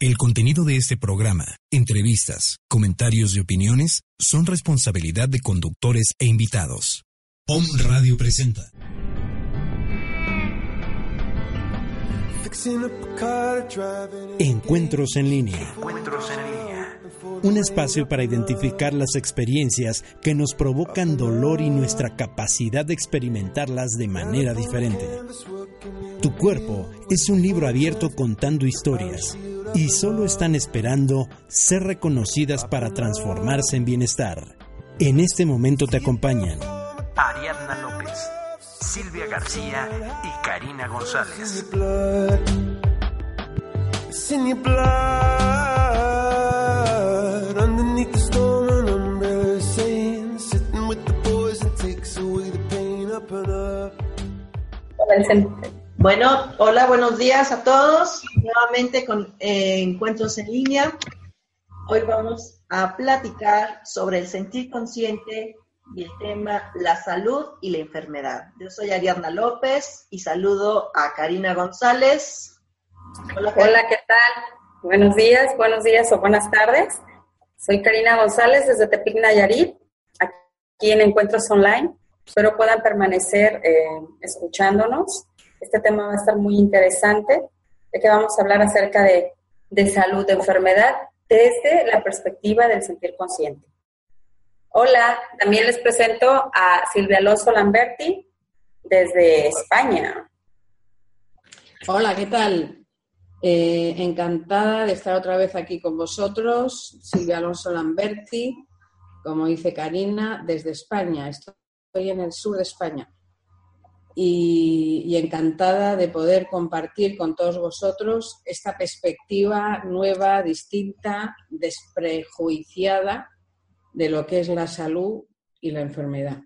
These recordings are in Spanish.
El contenido de este programa, entrevistas, comentarios y opiniones son responsabilidad de conductores e invitados. POM Radio presenta. Encuentros en línea. Encuentros en línea. Un espacio para identificar las experiencias que nos provocan dolor y nuestra capacidad de experimentarlas de manera diferente. Tu cuerpo es un libro abierto contando historias y solo están esperando ser reconocidas para transformarse en bienestar. En este momento te acompañan Ariadna López, Silvia García y Karina González. Bueno, hola, buenos días a todos. Nuevamente con eh, encuentros en línea. Hoy vamos a platicar sobre el sentir consciente y el tema la salud y la enfermedad. Yo soy Ariadna López y saludo a Karina González. Hola, hola ¿qué tal? Buenos días, buenos días o buenas tardes. Soy Karina González desde Tepic Nayarit, aquí en Encuentros Online. Espero puedan permanecer eh, escuchándonos. Este tema va a estar muy interesante, de que vamos a hablar acerca de, de salud, de enfermedad, desde la perspectiva del sentir consciente. Hola, también les presento a Silvia Alonso Lamberti desde España. Hola, ¿qué tal? Eh, encantada de estar otra vez aquí con vosotros, Silvia Alonso Lamberti, como dice Karina, desde España. Estoy en el sur de España. Y, encantada de poder compartir con todos vosotros esta perspectiva nueva, distinta, desprejuiciada de lo que es la salud y la enfermedad.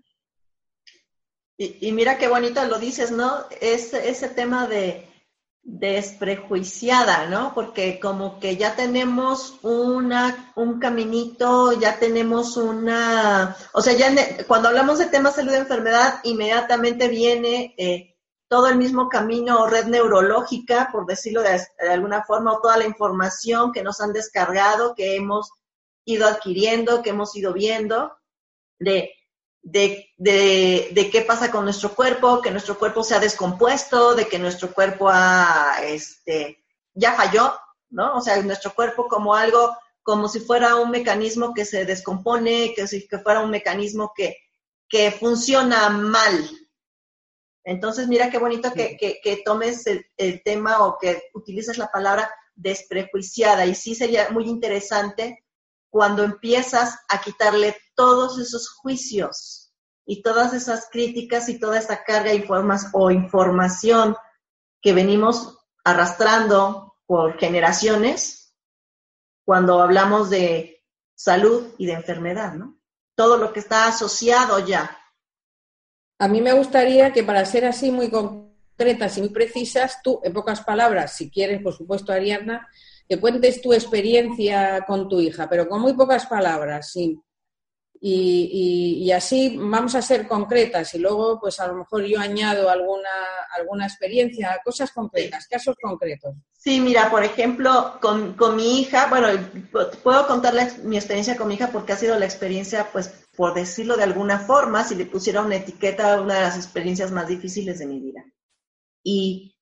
Y, mira qué bonito lo dices, ¿no? ese tema de, desprejuiciada, ¿no? Porque como que ya tenemos una, un caminito, ya tenemos una, o sea, ya cuando hablamos de temas salud y enfermedad, inmediatamente viene eh, todo el mismo camino o red neurológica, por decirlo de, de, alguna forma, o toda la información que nos han descargado, que hemos ido adquiriendo, que hemos ido viendo, de de, de, qué pasa con nuestro cuerpo, que nuestro cuerpo se ha descompuesto, de que nuestro cuerpo ha, este, ya falló, ¿no? O sea, nuestro cuerpo como algo, como si fuera un mecanismo que se descompone, que si que fuera un mecanismo que, que funciona mal. Entonces, mira qué bonito que, que, tomes el, el, tema o que utilices la palabra desprejuiciada. Y sí sería muy interesante cuando empiezas a quitarle todos esos juicios y todas esas críticas y toda esa carga informas o información que venimos arrastrando por generaciones cuando hablamos de salud y de enfermedad, ¿no? Todo lo que está asociado ya. A mí me gustaría que para ser así muy concretas y muy precisas, tú, en pocas palabras, si quieres, por supuesto, Ariadna, que cuentes tu experiencia con tu hija, pero con muy pocas palabras, sí. Y, así vamos a ser concretas y luego pues a lo mejor yo añado alguna, alguna experiencia, cosas concretas, casos concretos. Sí, mira, por ejemplo, con, mi hija, bueno, puedo contarles mi experiencia con mi hija porque ha sido la experiencia, pues, por decirlo de alguna forma, si le pusiera una etiqueta, una de las experiencias más difíciles de mi vida. Y,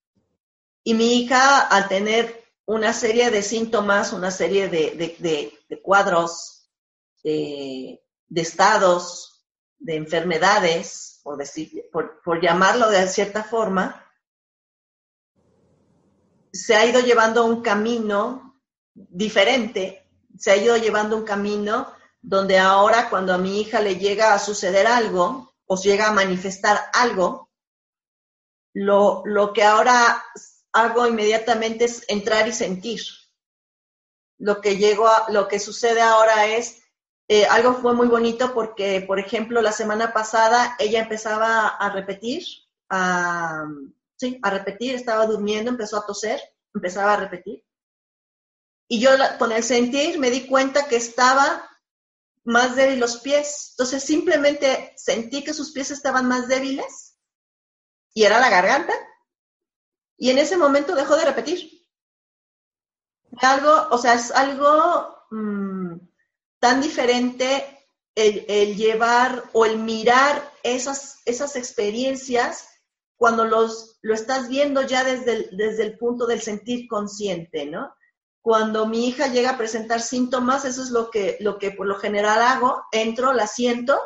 y mi hija, al tener una serie de síntomas, una serie de, cuadros, de, estados, de enfermedades, por, decir, por, llamarlo de cierta forma, se ha ido llevando un camino diferente, se ha ido llevando un camino donde ahora cuando a mi hija le llega a suceder algo o llega a manifestar algo, lo, lo que ahora hago inmediatamente es entrar y sentir. lo que llegó a, lo que sucede ahora es eh, algo fue muy bonito porque, por ejemplo, la semana pasada ella empezaba a repetir, a, sí, a repetir, estaba durmiendo, empezó a toser, empezaba a repetir. Y yo con el sentir me di cuenta que estaba más débil los pies. Entonces simplemente sentí que sus pies estaban más débiles y era la garganta. Y en ese momento dejó de repetir. Algo, o sea, es algo mm, tan diferente el, llevar o el mirar esas, esas experiencias cuando los, lo estás viendo ya desde el, desde el punto del sentir consciente, ¿no? Cuando mi hija llega a presentar síntomas, eso es lo que, lo que por lo general hago, entro, la siento,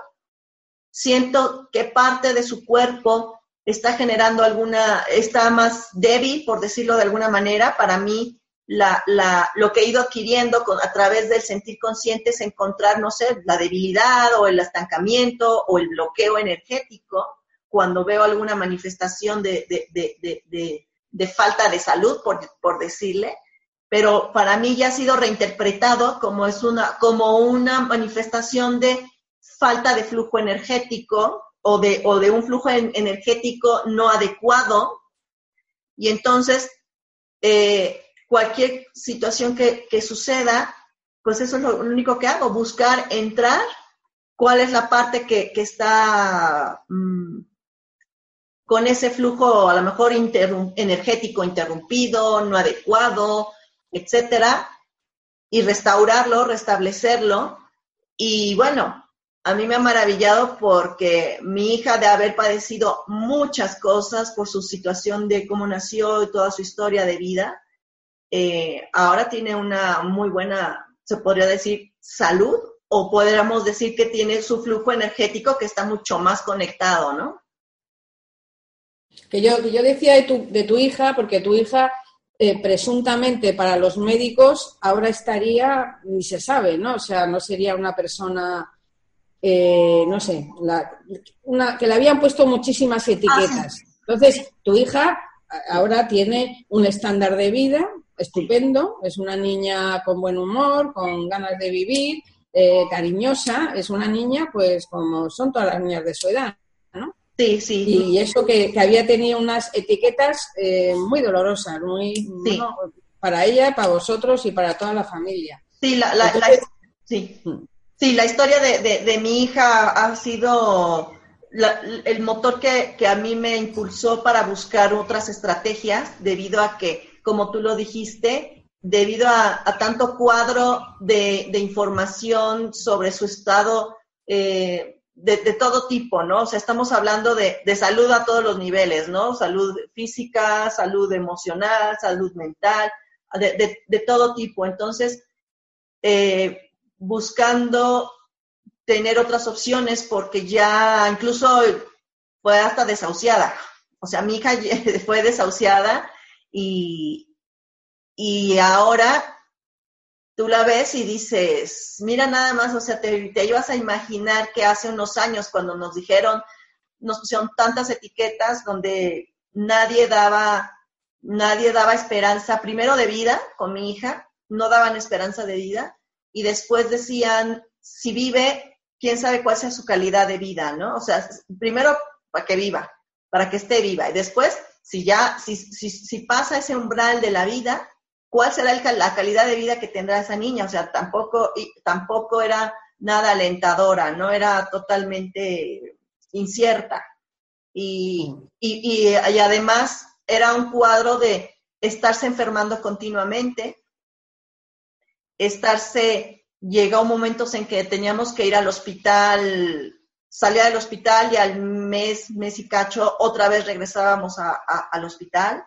siento que parte de su cuerpo está generando alguna, está más débil, por decirlo de alguna manera, para mí la, la, lo que he ido adquiriendo a través del sentir consciente es encontrar, no sé, la debilidad o el estancamiento o el bloqueo energético cuando veo alguna manifestación de, de, de, de falta de salud, por, por, decirle, pero para mí ya ha sido reinterpretado como, es una, como una manifestación de falta de flujo energético o de, o de un flujo energético no adecuado. Y entonces, eh, cualquier situación que, suceda, pues eso es lo único que hago, buscar entrar, cuál es la parte que, está mm, con ese flujo a lo mejor energético interrumpido, no adecuado, etcétera, y restaurarlo, restablecerlo. Y bueno, a mí me ha maravillado porque mi hija de haber padecido muchas cosas por su situación de cómo nació y toda su historia de vida, eh, ahora tiene una muy buena, se podría decir, salud, o podríamos decir que tiene su flujo energético que está mucho más conectado, ¿no? Que yo, que yo decía de tu, de tu hija, porque tu hija eh, presuntamente para los médicos ahora estaría, ni se sabe, ¿no? O sea, no sería una persona, eh, no sé, una, que le habían puesto muchísimas etiquetas. Ah, Entonces, tu hija ahora tiene un estándar de vida estupendo, es una niña con buen humor, con ganas de vivir, eh, cariñosa, es una niña pues como son todas las niñas de su edad, ¿no? Sí, sí. Y eso que, había tenido unas etiquetas eh, muy dolorosas, muy para ella, para vosotros y para toda la familia. Sí, la, sí. Sí, la historia de, mi hija ha sido el motor que, que a mí me impulsó para buscar otras estrategias debido a que como tú lo dijiste, debido a, tanto cuadro de, información sobre su estado eh, de, todo tipo, ¿no? O sea, estamos hablando de, salud a todos los niveles, ¿no? Salud física, salud emocional, salud mental, de, todo tipo. Entonces, eh, buscando tener otras opciones porque ya incluso fue hasta desahuciada. O sea, mi hija fue desahuciada y, y ahora tú la ves y dices, mira nada más, o sea, te, te ibas a imaginar que hace unos años cuando nos dijeron, nos pusieron tantas etiquetas donde nadie daba, nadie daba esperanza, primero de vida con mi hija, no daban esperanza de vida, y después decían, si vive, quién sabe cuál sea su calidad de vida, ¿no? O sea, primero para que viva, para que esté viva, y después si ya, si, si, si pasa ese umbral de la vida, ¿cuál será la calidad de vida que tendrá esa niña? O sea, tampoco, tampoco era nada alentadora, no era totalmente incierta. Y, y, y, además era un cuadro de estarse enfermando continuamente, estarse, llegó momentos en que teníamos que ir al hospital salía del hospital y al mes, mes y cacho, otra vez regresábamos al hospital,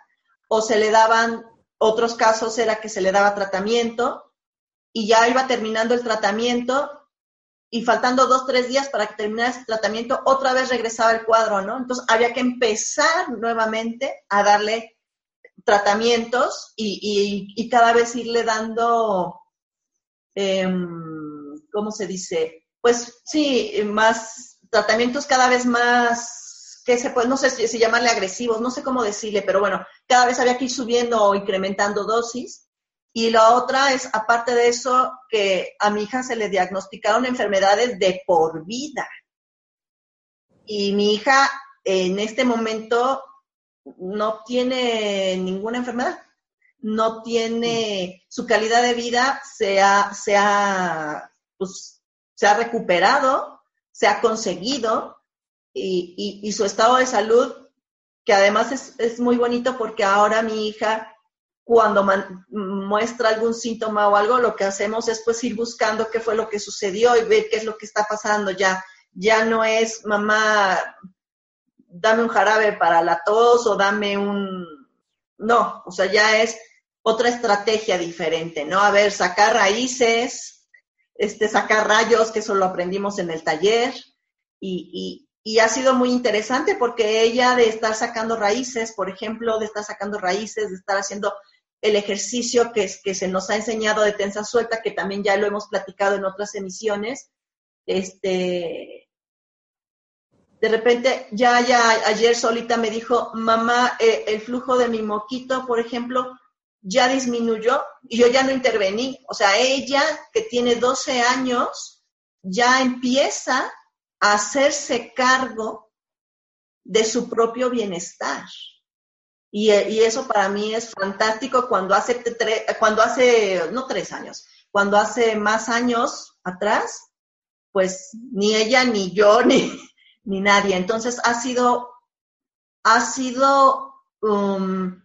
o se le daban, otros casos era que se le daba tratamiento y ya iba terminando el tratamiento y faltando dos, tres días para que terminara ese tratamiento, otra vez regresaba el cuadro, ¿no? Entonces había que empezar nuevamente a darle tratamientos y, cada vez irle dando, em, ¿cómo se dice? Pues sí, más tratamientos cada vez más, que se puede, no sé si, llamarle agresivos, no sé cómo decirle, pero bueno, cada vez había que ir subiendo o incrementando dosis Y la otra es, aparte de eso, que a mi hija se le diagnosticaron enfermedades de por vida. Y mi hija en este momento no tiene ninguna enfermedad, no tiene, su calidad de vida se ha, se ha, pues, se ha recuperado, se ha conseguido y, y, su estado de salud, que además es, es muy bonito porque ahora mi hija cuando muestra algún síntoma o algo, lo que hacemos es pues ir buscando qué fue lo que sucedió y ver qué es lo que está pasando ya. Ya no es, mamá, dame un jarabe para la tos o dame un... No, o sea, ya es otra estrategia diferente, ¿no? A ver, sacar raíces, este, sacar rayos, que eso lo aprendimos en el taller, y, y, ha sido muy interesante porque ella de estar sacando raíces, por ejemplo, de estar sacando raíces, de estar haciendo el ejercicio que, que se nos ha enseñado de tensa suelta, que también ya lo hemos platicado en otras emisiones. Este, de repente, ya, ya ayer solita me dijo, mamá, eh, el flujo de mi moquito, por ejemplo, ya disminuyó y yo ya no intervení. O sea, ella que tiene 12 años ya empieza a hacerse cargo de su propio bienestar. Y, eso para mí es fantástico cuando hace, cuando hace, no tres años, cuando hace más años atrás, pues ni ella, ni yo, ni, ni nadie. Entonces ha sido, ha sido um,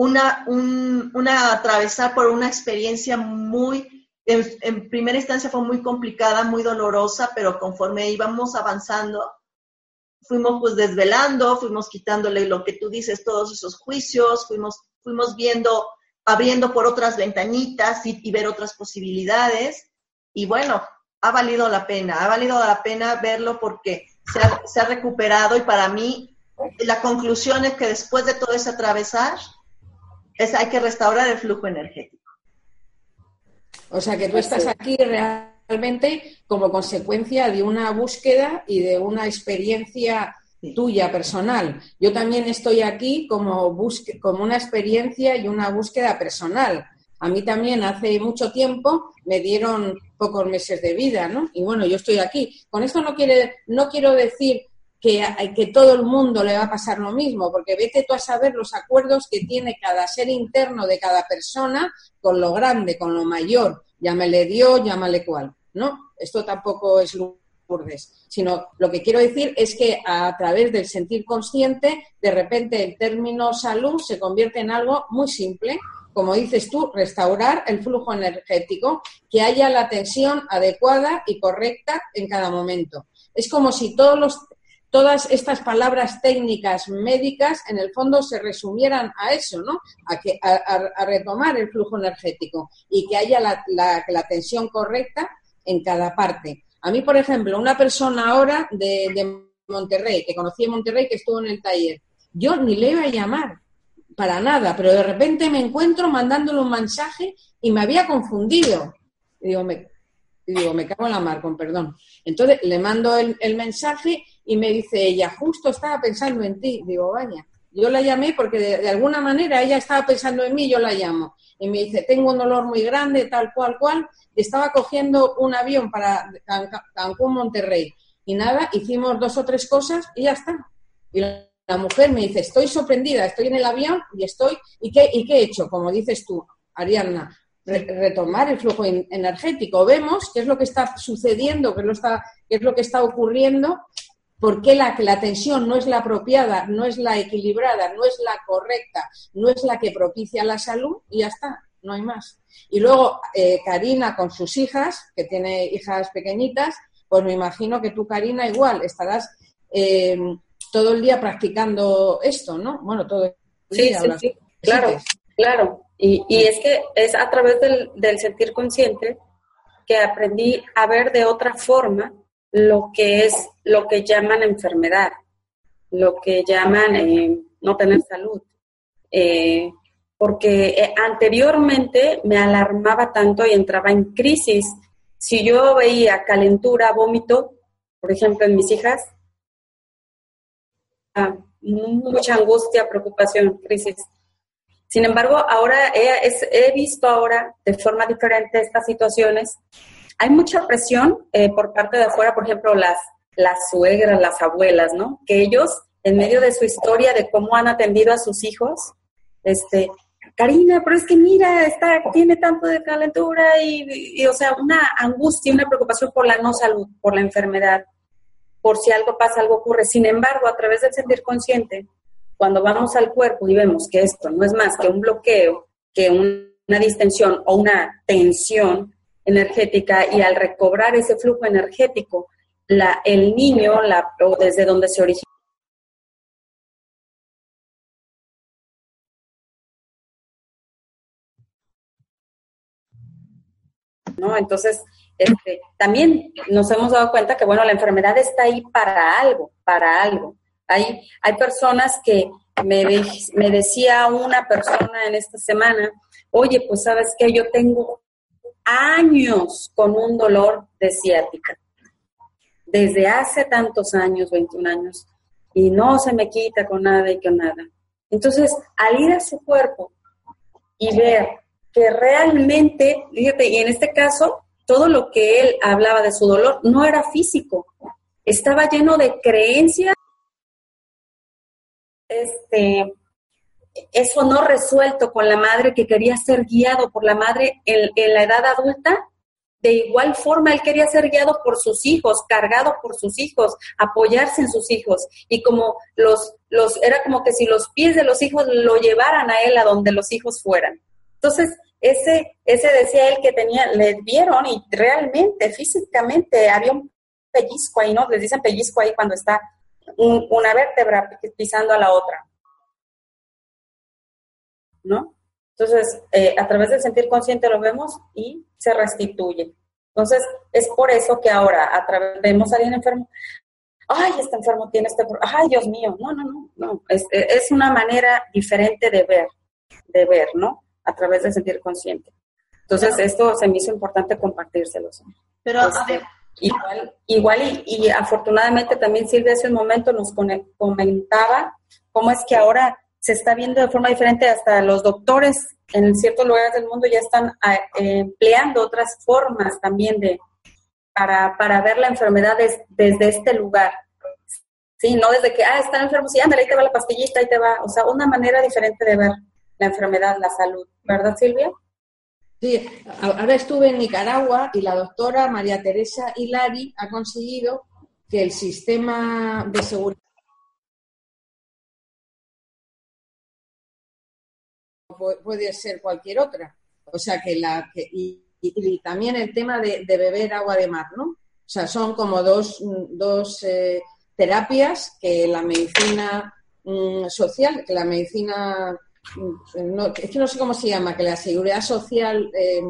una, un, una atravesar por una experiencia muy, en, primera instancia fue muy complicada, muy dolorosa, pero conforme íbamos avanzando, fuimos pues desvelando, fuimos quitándole lo que tú dices, todos esos juicios, fuimos, fuimos viendo, abriendo por otras ventanitas y, ver otras posibilidades. Y bueno, ha valido la pena, ha valido la pena verlo porque se ha, se ha recuperado y para mí la conclusión es que después de todo ese atravesar, es, hay que restaurar el flujo energético. O sea que tú estás aquí realmente como consecuencia de una búsqueda y de una experiencia tuya personal. Yo también estoy aquí como, como una experiencia y una búsqueda personal. A mí también hace mucho tiempo me dieron pocos meses de vida, ¿no? Y bueno, yo estoy aquí. Con esto no, quiere, no quiero decir que, que todo el mundo le va a pasar lo mismo, porque vete tú a saber los acuerdos que tiene cada ser interno de cada persona con lo grande, con lo mayor. Llámale Dios, llámale cual. ¿no? Esto tampoco es Lourdes, sino lo que quiero decir es que a través del sentir consciente, de repente el término salud se convierte en algo muy simple, como dices tú, restaurar el flujo energético, que haya la tensión adecuada y correcta en cada momento. Es como si todos los, todas estas palabras técnicas médicas en el fondo se resumieran a eso, ¿no? A, que, a, retomar el flujo energético y que haya la, tensión correcta en cada parte. A mí, por ejemplo, una persona ahora de, Monterrey, que conocí en Monterrey, que estuvo en el taller, yo ni le iba a llamar para nada, pero de repente me encuentro mandándole un mensaje y me había confundido. Y digo, me, digo, me cago en la mar, con perdón. Entonces le mando el, mensaje y me dice ella, justo estaba pensando en ti. Digo, vaya, yo la llamé porque de, alguna manera ella estaba pensando en mí, yo la llamo. Y me dice, tengo un dolor muy grande, tal cual, cual, estaba cogiendo un avión para Cancún, Monterrey. Y nada, hicimos dos o tres cosas y ya está. Y la mujer me dice, estoy sorprendida, estoy en el avión y estoy, ¿y qué, y qué he hecho? Como dices tú, Ariadna, retomar el flujo energético. Vemos qué es lo que está sucediendo, qué es lo, qué es lo que está ocurriendo, por qué la, la tensión no es la apropiada, no es la equilibrada, no es la correcta, no es la que propicia la salud y ya está no hay más. Y luego eh, Karina con sus hijas, que tiene hijas pequeñitas, pues me imagino que tú, Karina, igual estarás eh, todo el día practicando esto, ¿no? Bueno, todo el día. Sí, sí, sí. claro, claro. Y, y, es que es a través del, del, sentir consciente que aprendí a ver de otra forma lo que es lo que llaman enfermedad, lo que llaman eh, no tener salud. Eh, porque eh, anteriormente me alarmaba tanto y entraba en crisis. Si yo veía calentura, vómito, por ejemplo, en mis hijas, ah, mucha angustia, preocupación, crisis. Sin embargo, ahora he, visto ahora de forma diferente estas situaciones. Hay mucha presión eh, por parte de afuera, por ejemplo, las, las suegras, las abuelas, ¿no? Que ellos, en medio de su historia de cómo han atendido a sus hijos, este, Karina, pero es que mira, está, tiene tanto de calentura y, y, o sea, una angustia, una preocupación por la no salud, por la enfermedad, por si algo pasa, algo ocurre. Sin embargo, a través del sentir consciente, cuando vamos al cuerpo y vemos que esto no es más que un bloqueo, que una distensión o una tensión energética y al recobrar ese flujo energético, la, el niño, la, o desde donde se origina, ¿no? Entonces, este, también nos hemos dado cuenta que, bueno, la enfermedad está ahí para algo, para algo. Hay, hay personas que me, me decía una persona en esta semana, oye, pues sabes que yo tengo años con un dolor de ciática, desde hace tantos años, 21 años, y no se me quita con nada y con nada. Entonces, al ir a su cuerpo y ver que realmente, fíjate, y en este caso, todo lo que él hablaba de su dolor no era físico, estaba lleno de creencias este, eso no resuelto con la madre que quería ser guiado por la madre en, la edad adulta, de igual forma él quería ser guiado por sus hijos, cargado por sus hijos, apoyarse en sus hijos. Y como los, los, era como que si los pies de los hijos lo llevaran a él a donde los hijos fueran. Entonces, ese, ese decía él que tenía, le vieron y realmente, físicamente, había un pellizco ahí, ¿no? Les dicen pellizco ahí cuando está una vértebra pisando a la otra. ¿No? Entonces, eh, a través del sentir consciente lo vemos y se restituye. Entonces, es por eso que ahora, a través vemos a alguien enfermo, ay, este enfermo tiene este, ay, Dios mío, no, no, no, no, es, es una manera diferente de ver, de ver, ¿no? A través del sentir consciente. Entonces, esto se me hizo importante compartírselos. Pero, este, Igual, igual y, afortunadamente también Silvia hace un momento nos comentaba cómo es que ahora se está viendo de forma diferente, hasta los doctores en ciertos lugares del mundo ya están ah, empleando otras formas también de para, para ver la enfermedad desde este lugar. Sí, no desde que, ah, está enfermo, sí, ándale, ahí te va la pastillita, ahí te va. O sea, una manera diferente de ver la enfermedad, la salud. ¿Verdad, Silvia? Sí, ahora estuve en Nicaragua y la doctora María Teresa Hilari ha conseguido que el sistema de seguridad puede ser cualquier otra. O sea que la y, también el tema de, beber agua de mar, ¿no? O sea, son como dos, dos eh, terapias que la medicina mm, social, que la medicina no, es que no sé cómo se llama, que la seguridad social eh,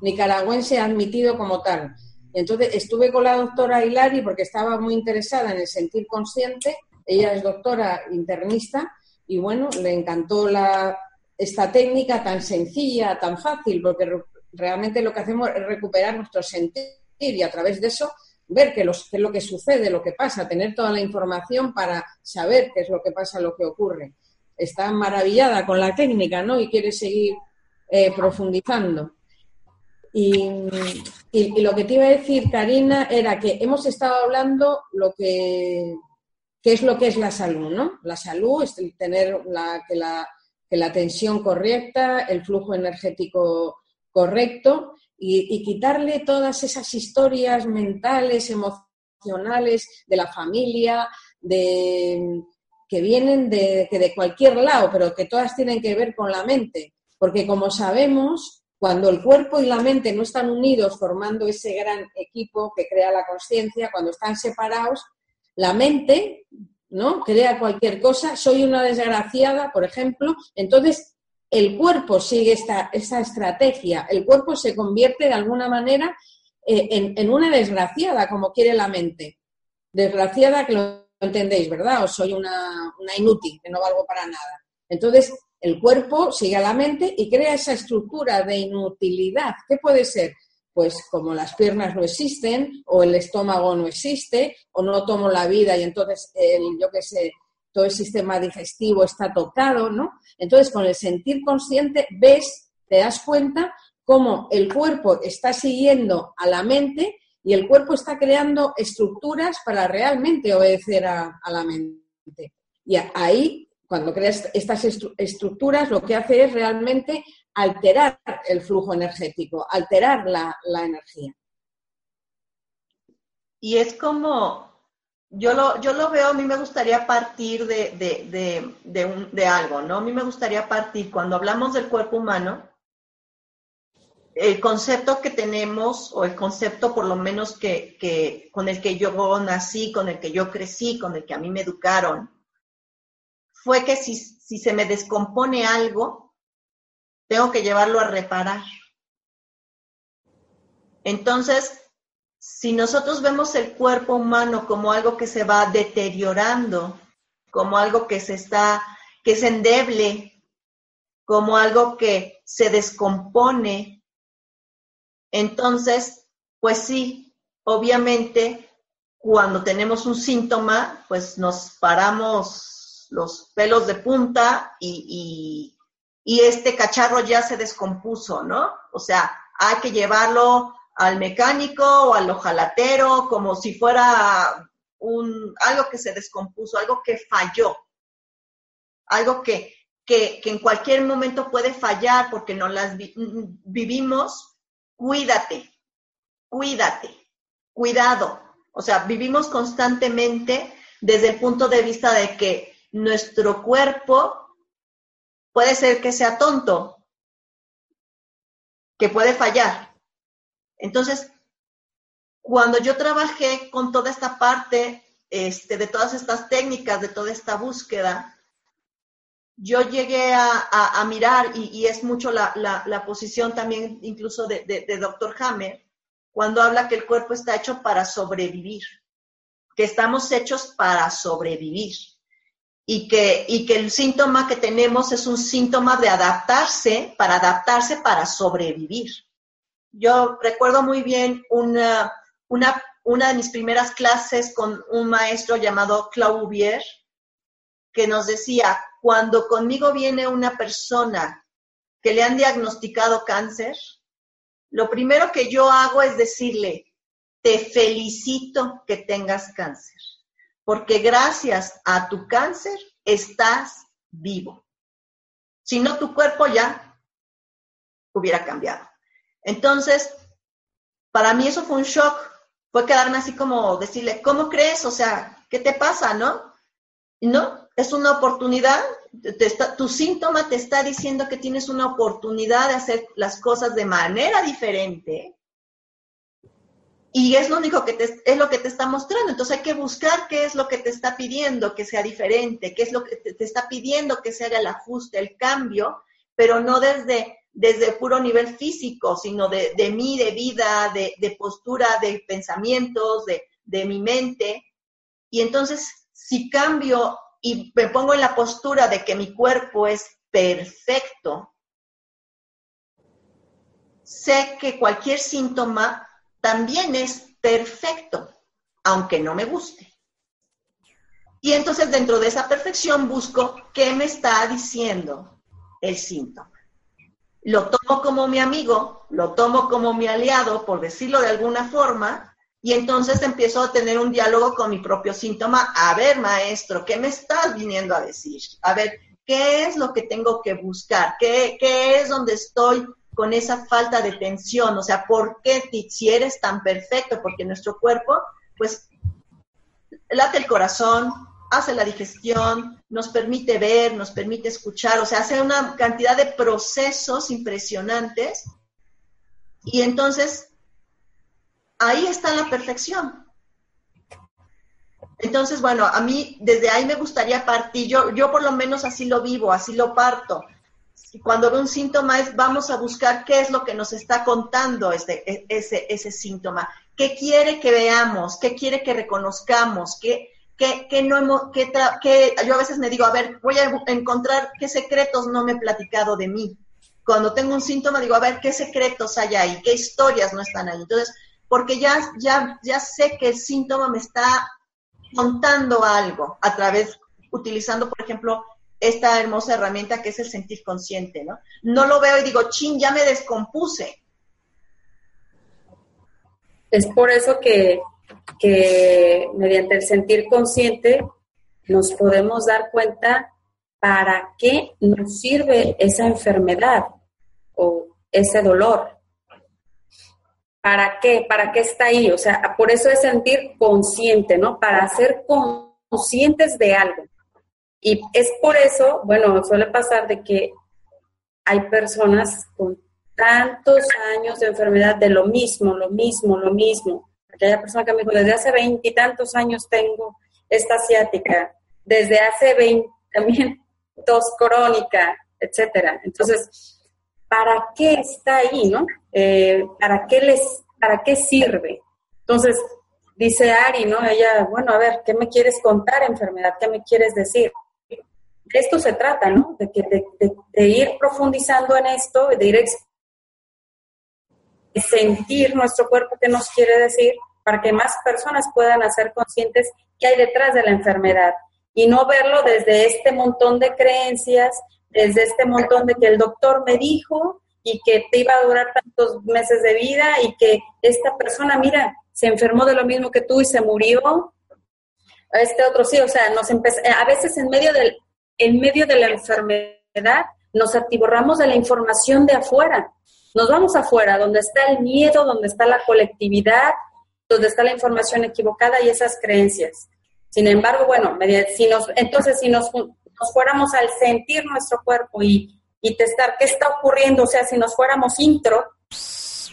nicaragüense ha admitido como tal. Entonces estuve con la doctora Hilari porque estaba muy interesada en el sentir consciente. Ella es doctora internista y bueno, le encantó la, esta técnica tan sencilla, tan fácil, porque realmente lo que hacemos es recuperar nuestro sentir y a través de eso ver qué, es lo que sucede, lo que pasa, tener toda la información para saber qué es lo que pasa, lo que ocurre está maravillada con la técnica, ¿no? Y quiere seguir eh, profundizando. Y, lo que te iba a decir, Karina, era que hemos estado hablando lo que qué es lo que es la salud, ¿no? La salud es tener la, que, la, que la tensión correcta, el flujo energético correcto y, quitarle todas esas historias mentales, emocionales de la familia, de, que vienen de, que de cualquier lado, pero que todas tienen que ver con la mente. Porque como sabemos, cuando el cuerpo y la mente no están unidos formando ese gran equipo que crea la conciencia, cuando están separados, la mente ¿no? crea cualquier cosa. Soy una desgraciada, por ejemplo. Entonces, el cuerpo sigue esta, esa estrategia. El cuerpo se convierte de alguna manera eh, en, una desgraciada, como quiere la mente. Desgraciada que lo entendéis, ¿verdad? O soy una, inútil, que no valgo para nada. Entonces, el cuerpo sigue a la mente y crea esa estructura de inutilidad. ¿Qué puede ser? Pues como las piernas no existen, o el estómago no existe, o no tomo la vida y entonces, el, yo qué sé, todo el sistema digestivo está tocado, ¿no? Entonces, con el sentir consciente, ves, te das cuenta cómo el cuerpo está siguiendo a la mente y el cuerpo está creando estructuras para realmente obedecer a, la mente. Y ahí, cuando creas estas estructuras, lo que hace es realmente alterar el flujo energético, alterar la, energía. Y es como, yo lo, yo lo veo, a mí me gustaría partir de, de, de, algo, ¿no? A mí me gustaría partir, cuando hablamos del cuerpo humano, el concepto que tenemos, o el concepto por lo menos que, que, con el que yo nací, con el que yo crecí, con el que a mí me educaron, fue que si, si se me descompone algo, tengo que llevarlo a reparar. Entonces, si nosotros vemos el cuerpo humano como algo que se va deteriorando, como algo que se está, que es endeble, como algo que se descompone, entonces, pues sí, obviamente, cuando tenemos un síntoma, pues nos paramos los pelos de punta y, y este cacharro ya se descompuso, ¿no? O sea, hay que llevarlo al mecánico o al ojalatero como si fuera un, algo que se descompuso, algo que falló, algo que, que, en cualquier momento puede fallar porque no las vivimos, cuídate, cuídate, cuidado. O sea, vivimos constantemente desde el punto de vista de que nuestro cuerpo puede ser que sea tonto, que puede fallar. Entonces, cuando yo trabajé con toda esta parte, este, de todas estas técnicas, de toda esta búsqueda, yo llegué a, mirar, y, es mucho la, posición también incluso de, de, de Dr. Hammer, cuando habla que el cuerpo está hecho para sobrevivir, que estamos hechos para sobrevivir y que, el síntoma que tenemos es un síntoma de adaptarse, para adaptarse para sobrevivir. Yo recuerdo muy bien una, de mis primeras clases con un maestro llamado Claudier, que nos decía, cuando conmigo viene una persona que le han diagnosticado cáncer, lo primero que yo hago es decirle, te felicito que tengas cáncer porque gracias a tu cáncer estás vivo. Si no, tu cuerpo ya hubiera cambiado. Entonces, para mí eso fue un shock. Fue quedarme así como decirle, ¿cómo crees? O sea, ¿qué te pasa, no? No, es una oportunidad. tu síntoma te está diciendo que tienes una oportunidad de hacer las cosas de manera diferente y es lo único que te, es lo que te está mostrando. Entonces hay que buscar qué es lo que te está pidiendo que sea diferente, qué es lo que te, está pidiendo que se haga el ajuste, el cambio, pero no desde, desde puro nivel físico, sino de, de mí, de vida, de, de postura, de pensamientos, de, de mi mente. Y entonces, si cambio y me pongo en la postura de que mi cuerpo es perfecto, sé que cualquier síntoma también es perfecto, aunque no me guste. Y entonces dentro de esa perfección busco qué me está diciendo el síntoma. Lo tomo como mi amigo, lo tomo como mi aliado, por decirlo de alguna forma, y entonces empiezo a tener un diálogo con mi propio síntoma. A ver, maestro, ¿qué me estás viniendo a decir? A ver, ¿qué es lo que tengo que buscar? ¿Qué, qué es donde estoy con esa falta de tensión, o sea, ¿por qué si eres tan perfecto? Porque nuestro cuerpo, pues, late el corazón, hace la digestión, nos permite ver, nos permite escuchar, o sea, hace una cantidad de procesos impresionantes y entonces ahí está la perfección. Entonces, bueno, a mí desde ahí me gustaría partir, yo, yo por lo menos así lo vivo, así lo parto cuando ve un síntoma es vamos a buscar qué es lo que nos está contando ese, ese, ese síntoma, qué quiere que veamos, qué quiere que reconozcamos, qué, qué, no hemos, qué, yo a veces me digo, a ver, voy a encontrar qué secretos no me he platicado de mí. Cuando tengo un síntoma digo, a ver, qué secretos hay ahí, qué historias no están ahí. Entonces, porque ya, ya, ya sé que el síntoma me está contando algo a través utilizando, por ejemplo, esta hermosa herramienta que es el sentir consciente, ¿no? No lo veo y digo, chin, ya me descompuse. Es por eso que, que mediante el sentir consciente nos podemos dar cuenta para qué nos sirve esa enfermedad o ese dolor. ¿Para qué? ¿Para qué está ahí? O sea, por eso es sentir consciente, ¿no? Para ser conscientes de algo. Y es por eso, bueno, suele pasar de que hay personas con tantos años de enfermedad de lo mismo, lo mismo, lo mismo. Aquella persona que me dijo, desde hace veintitantos años tengo esta asiática, desde hace veinte también tos crónica, etcétera. Entonces, ¿para qué está ahí, no? Eh, ¿Para qué les, para qué sirve? Entonces, dice Ari, ¿no? Ella, bueno, a ver, ¿qué me quieres contar, enfermedad? ¿Qué me quieres decir? De esto se trata, ¿no? De, que, de, ir profundizando en esto, de ir de sentir nuestro cuerpo qué nos quiere decir para que más personas puedan hacer conscientes qué hay detrás de la enfermedad y no verlo desde este montón de creencias, desde este montón de que el doctor me dijo y que te iba a durar tantos meses de vida y que esta persona, mira, se enfermó de lo mismo que tú y se murió. Este otro sí, o sea, nos a veces en medio del en medio de la enfermedad nos atiborramos de la información de afuera. Nos vamos afuera, donde está el miedo, donde está la colectividad, donde está la información equivocada y esas creencias. Sin embargo, bueno, si nos, entonces si nos, fuéramos al sentir nuestro cuerpo y, testar qué está ocurriendo, o sea, si nos fuéramos intro,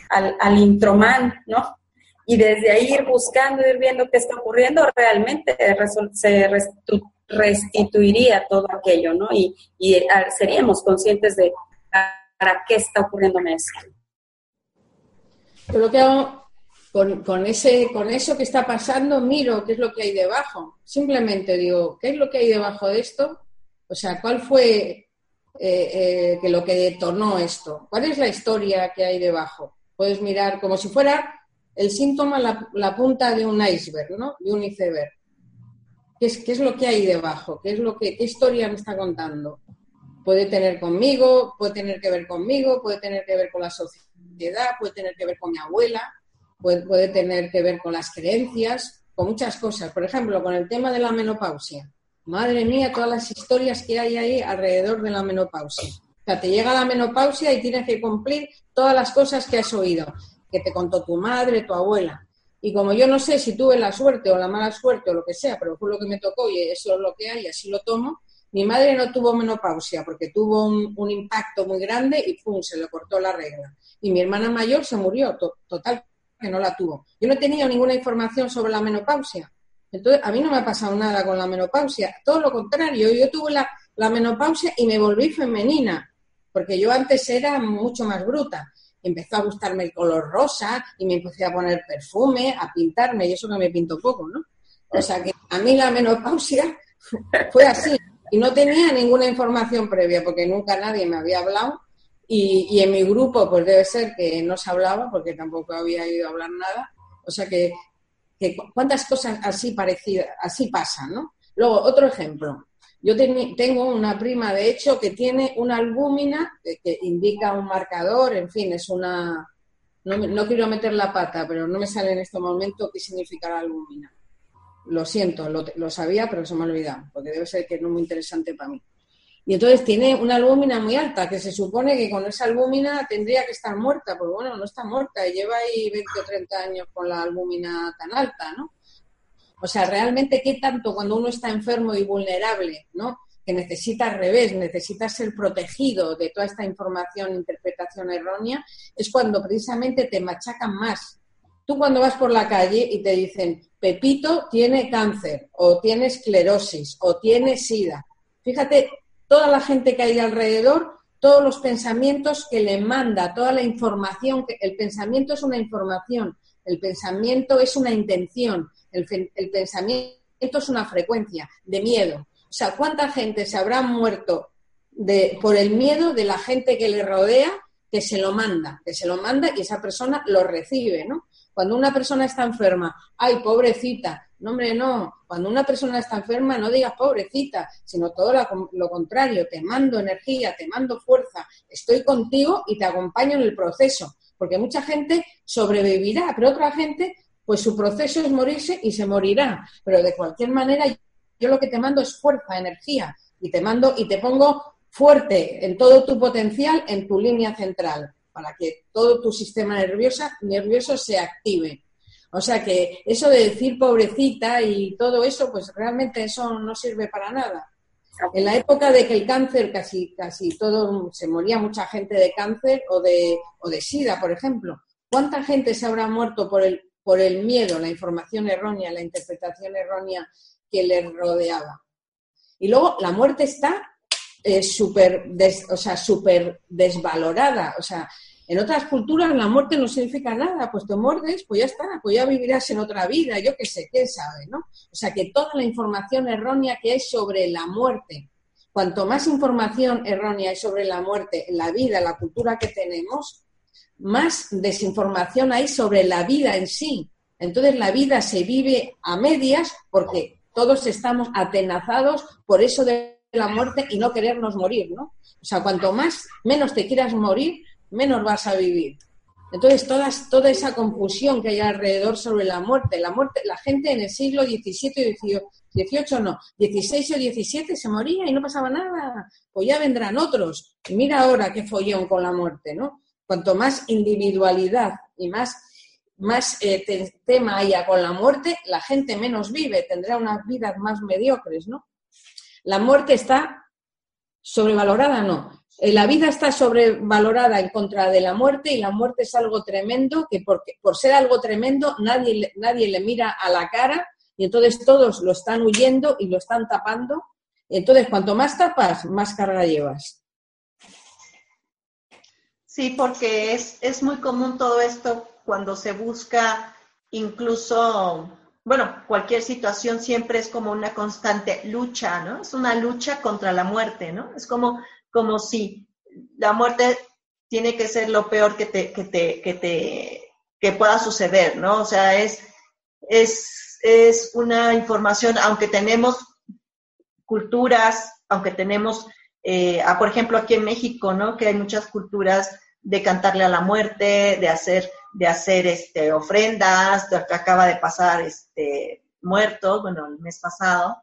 al, al introman, ¿no? Y desde ahí ir buscando, ir viendo qué está ocurriendo, realmente se restituiría todo aquello, ¿no? Y, ah, seríamos conscientes de para qué está ocurriendo esto. Yo lo que hago con, ese, con eso que está pasando, miro qué es lo que hay debajo. Simplemente digo, ¿qué es lo que hay debajo de esto? O sea, ¿cuál fue eh, eh, que lo que detonó esto? ¿Cuál es la historia que hay debajo? Puedes mirar como si fuera el síntoma, la, la punta de un iceberg, ¿no? De un iceberg. ¿Qué es, ¿Qué es lo que hay debajo? ¿Qué es lo que, qué historia me está contando? Puede tener conmigo, puede tener que ver conmigo, puede tener que ver con la sociedad, puede tener que ver con mi abuela, puede, tener que ver con las creencias, con muchas cosas. Por ejemplo, con el tema de la menopausia. Madre mía, todas las historias que hay ahí alrededor de la menopausia. O sea, te llega la menopausia y tienes que cumplir todas las cosas que has oído, que te contó tu madre, tu abuela. Y como yo no sé si tuve la suerte o la mala suerte o lo que sea, pero fue lo que me tocó y eso es lo que hay, así lo tomo, mi madre no tuvo menopausia porque tuvo un, un impacto muy grande y ¡pum! se le cortó la regla. Y mi hermana mayor se murió, total, que no la tuvo. Yo no tenido ninguna información sobre la menopausia. Entonces, a mí no me ha pasado nada con la menopausia. Todo lo contrario, yo tuve la menopausia y me volví femenina, porque yo antes era mucho más bruta. Empezó a gustarme el color rosa y me empecé a poner perfume, a pintarme, y eso que me pinto poco, ¿no? O sea que a mí la menopausia fue así. Y no tenía ninguna información previa, porque nunca nadie me había hablado y, en mi grupo, pues debe ser que no se hablaba, porque tampoco había ido a hablar nada. O sea que, cuántas cosas así parecidas, así pasan, ¿no? Luego, otro ejemplo. Yo tengo una prima, de hecho, que tiene una albúmina que, indica un marcador, en fin, es una... No, quiero meter la pata, pero no me sale en este momento qué significa la albúmina. Lo siento, lo, lo sabía, pero se me ha olvidado, porque debe ser que no es muy interesante para mí. Y entonces tiene una albúmina muy alta, que se supone que con esa albúmina tendría que estar muerta. Pues bueno, no está muerta lleva ahí 20 o 30 años con la albúmina tan alta, ¿no? O sea, realmente, ¿qué tanto cuando uno está enfermo y vulnerable, ¿no? Que necesita al revés, necesita ser protegido de toda esta información, interpretación errónea, es cuando precisamente te machacan más. Tú cuando vas por la calle y te dicen, Pepito tiene cáncer, o tiene esclerosis, o tiene sida. Fíjate toda la gente que hay alrededor, todos los pensamientos que le manda, toda la información, el pensamiento es una información, el pensamiento es una intención, el, pensamiento es una frecuencia de miedo. O sea, ¿cuánta gente se habrá muerto de, por el miedo de la gente que le rodea que se lo manda, que se lo manda y esa persona lo recibe, ¿no? Cuando una persona está enferma, ay, pobrecita, No, hombre, no. Cuando una persona está enferma, no digas pobrecita, sino todo lo contrario. Te mando energía, te mando fuerza, estoy contigo y te acompaño en el proceso. Porque mucha gente sobrevivirá, pero otra gente, pues su proceso es morirse y se morirá. Pero de cualquier manera, yo lo que te mando es fuerza, energía, y te mando y te pongo fuerte en todo tu potencial en tu línea central, para que todo tu sistema nervioso, nervioso se active. O sea que eso de decir pobrecita y todo eso, pues realmente eso no sirve para nada. En la época de que el cáncer casi, casi todo, se moría mucha gente de cáncer o de, o de SIDA, por ejemplo. ¿Cuánta gente se habrá muerto por el, por el miedo, la información errónea, la interpretación errónea que le rodeaba? Y luego la muerte está eh, súper o sea, super desvalorada. O sea, en otras culturas la muerte no significa nada, pues te muerdes, pues ya está, pues ya vivirás en otra vida, yo qué sé, qué sabe, ¿no? O sea que toda la información errónea que hay sobre la muerte, cuanto más información errónea hay sobre la muerte en la vida, en la cultura que tenemos, más desinformación hay sobre la vida en sí. Entonces la vida se vive a medias porque todos estamos atenazados por eso de la muerte y no querernos morir, ¿no? O sea, cuanto más menos te quieras morir, menos vas a vivir. Entonces, toda esa confusión que hay alrededor sobre la muerte, la muerte, la gente en el siglo XVII y XVIII, no, XVI o XVII se moría y no pasaba nada, pues ya vendrán otros. Y mira ahora qué follón con la muerte, ¿no? Cuanto más individualidad y más, eh, tema haya con la muerte, la gente menos vive, tendrá unas vidas más mediocres, ¿no? La muerte está sobrevalorada, no. Eh, la vida está sobrevalorada en contra de la muerte y la muerte es algo tremendo que por, por ser algo tremendo nadie, nadie le mira a la cara y entonces todos lo están huyendo y lo están tapando. entonces, cuanto más tapas, más carga llevas. Sí, porque es, es muy común todo esto cuando se busca incluso bueno, cualquier situación siempre es como una constante lucha, ¿no? Es una lucha contra la muerte, ¿no? Es como, como si la muerte tiene que ser lo peor que te, que te, que te, que pueda suceder, ¿no? O sea, es, es, es una información, aunque tenemos culturas, aunque tenemos, eh, por ejemplo, aquí en México, ¿no? Que hay muchas culturas de cantarle a la muerte, de hacer de hacer este, ofrendas, que acaba de pasar este, muertos, bueno, el mes pasado,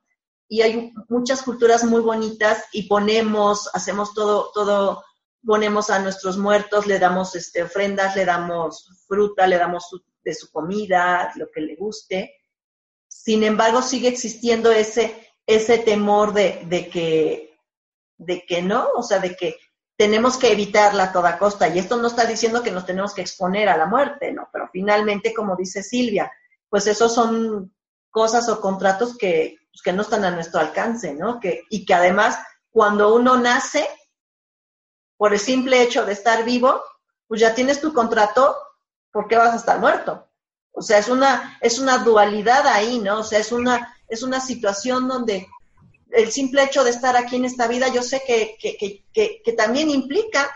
y hay muchas culturas muy bonitas y ponemos, hacemos todo, todo, ponemos a nuestros muertos, le damos este, ofrendas, le damos fruta, le damos de su comida, lo que le guste. Sin embargo, sigue existiendo ese, ese temor de, de que, de que no, o sea, de que tenemos que evitarla a toda costa. Y esto no está diciendo que nos tenemos que exponer a la muerte, ¿no? Pero finalmente, como dice Silvia, pues esos son cosas o contratos que, pues, que no están a nuestro alcance, ¿no? Que, y que además, cuando uno nace, por el simple hecho de estar vivo, pues ya tienes tu contrato, ¿por qué vas a estar muerto? O sea, es una, es una dualidad ahí, ¿no? O sea, es una, es una situación donde el simple hecho de estar aquí en esta vida, yo sé que, que, también implica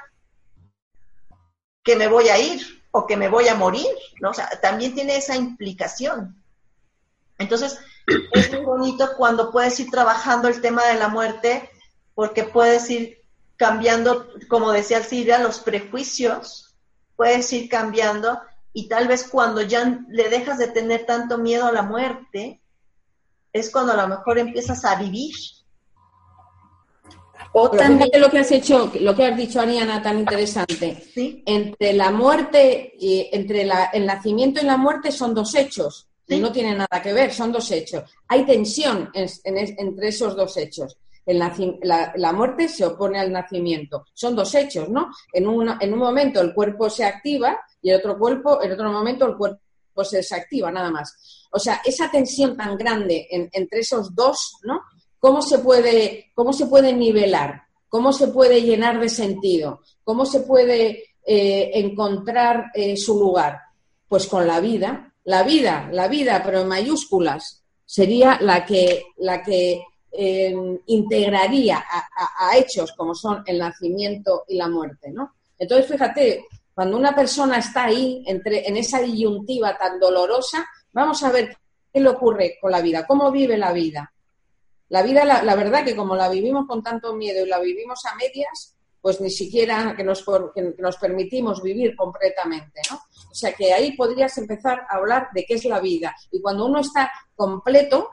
que me voy a ir o que me voy a morir, ¿no? O sea, también tiene esa implicación. Entonces, es muy bonito cuando puedes ir trabajando el tema de la muerte, porque puedes ir cambiando, como decía Silvia, los prejuicios, puedes ir cambiando y tal vez cuando ya le dejas de tener tanto miedo a la muerte, es cuando a lo mejor empiezas a vivir. O también lo que has hecho, lo que has dicho, Ariana, tan interesante. Entre la muerte y entre el nacimiento y la muerte son dos hechos. No tienen nada que ver, son dos hechos. Hay tensión entre esos dos hechos. la, muerte se opone al nacimiento. Son dos hechos, ¿no? En, en un momento el cuerpo se activa y en otro, cuerpo, en otro momento el cuerpo se desactiva, nada más. O sea, esa tensión tan grande entre esos dos, ¿no? ¿Cómo se, puede, ¿Cómo se puede nivelar? ¿Cómo se puede llenar de sentido? ¿Cómo se puede eh, encontrar eh, su lugar? Pues con la vida. La vida, la vida, pero en mayúsculas, sería la que, la que eh, integraría a, a, hechos como son el nacimiento y la muerte, ¿no? Entonces, fíjate, cuando una persona está ahí, entre, en esa disyuntiva tan dolorosa, vamos a ver ¿qué le ocurre con la vida? ¿Cómo vive la vida? La vida, la, verdad que como la vivimos con tanto miedo y la vivimos a medias, pues ni siquiera que nos, que nos permitimos vivir completamente, ¿no? O sea que ahí podrías empezar a hablar de qué es la vida. Y cuando uno está completo,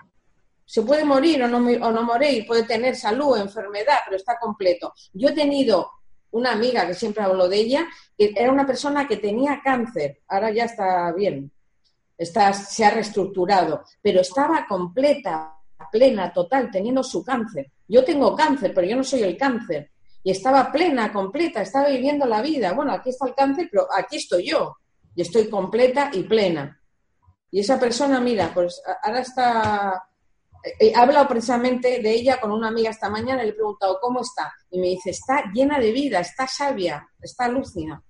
se puede morir o no, morir, puede tener salud, enfermedad, pero está completo. Yo he tenido una amiga que siempre hablo de ella, que era una persona que tenía cáncer, ahora ya está bien, está, se ha reestructurado, pero estaba completa, plena, total, teniendo su cáncer. Yo tengo cáncer, pero yo no soy el cáncer. Y estaba plena, completa, estaba viviendo la vida. Bueno, aquí está el cáncer, pero aquí estoy yo. Y estoy completa y plena. Y esa persona, mira, pues ahora está he hablado precisamente de ella con una amiga esta mañana le he preguntado cómo está. Y me dice, está llena de vida, está sabia, está lúcida.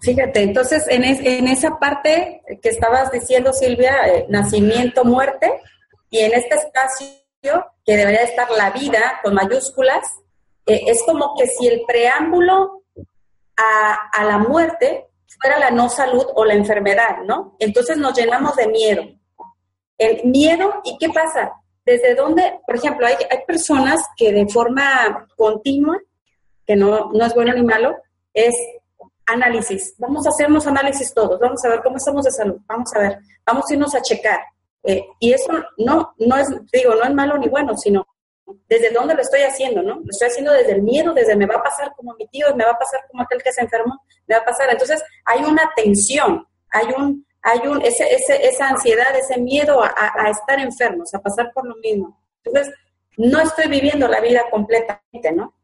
Fíjate, entonces en, esa parte que estabas diciendo, Silvia, eh, nacimiento, muerte, y en este espacio que debería estar la vida con mayúsculas, eh, es como que si el preámbulo a, la muerte fuera la no salud o la enfermedad, ¿no? Entonces nos llenamos de miedo el miedo, ¿y qué pasa? Desde dónde, por ejemplo, hay, hay personas que de forma continua, que no, no es bueno ni malo, es análisis. Vamos a hacernos análisis todos, vamos a ver cómo estamos de salud, vamos a ver, vamos a irnos a checar. Eh, y eso no, no es, digo, no es malo ni bueno, sino desde dónde lo estoy haciendo, ¿no? Lo estoy haciendo desde el miedo, desde me va a pasar como mi tío, me va a pasar como aquel que se enfermó, me va a pasar. Entonces, hay una tensión, hay un, hay un, ese, ese, esa ansiedad, ese miedo a, a, estar enfermos, a pasar por lo mismo. Entonces, no estoy viviendo la vida completamente, ¿no?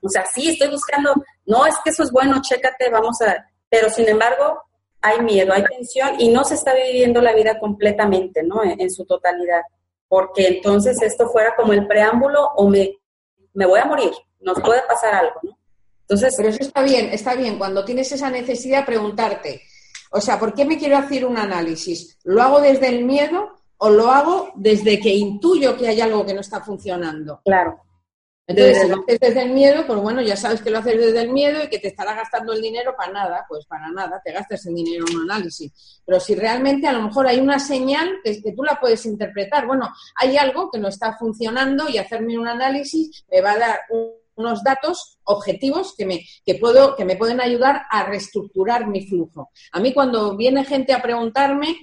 O sea, sí, estoy buscando, no es que eso es bueno, chécate, vamos a, pero sin embargo, hay miedo, hay tensión y no se está viviendo la vida completamente, ¿no? En, en su totalidad. Porque entonces esto fuera como el preámbulo o me, me voy a morir, nos puede pasar algo, ¿no? Entonces, pero eso está bien, está bien. Cuando tienes esa necesidad, preguntarte, o sea, ¿por qué me quiero hacer un análisis? ¿Lo hago desde el miedo o lo hago desde que intuyo que hay algo que no está funcionando? Claro. Entonces, si lo haces desde el miedo, pues bueno, ya sabes que lo haces desde el miedo y que te estará gastando el dinero para nada, pues para nada, te gastas el dinero en un análisis. Pero si realmente a lo mejor hay una señal que, que tú la puedes interpretar, bueno, hay algo que no está funcionando y hacerme un análisis me va a dar un unos datos objetivos que me, que puedo, que me pueden ayudar a reestructurar mi flujo. A mí cuando viene gente a preguntarme,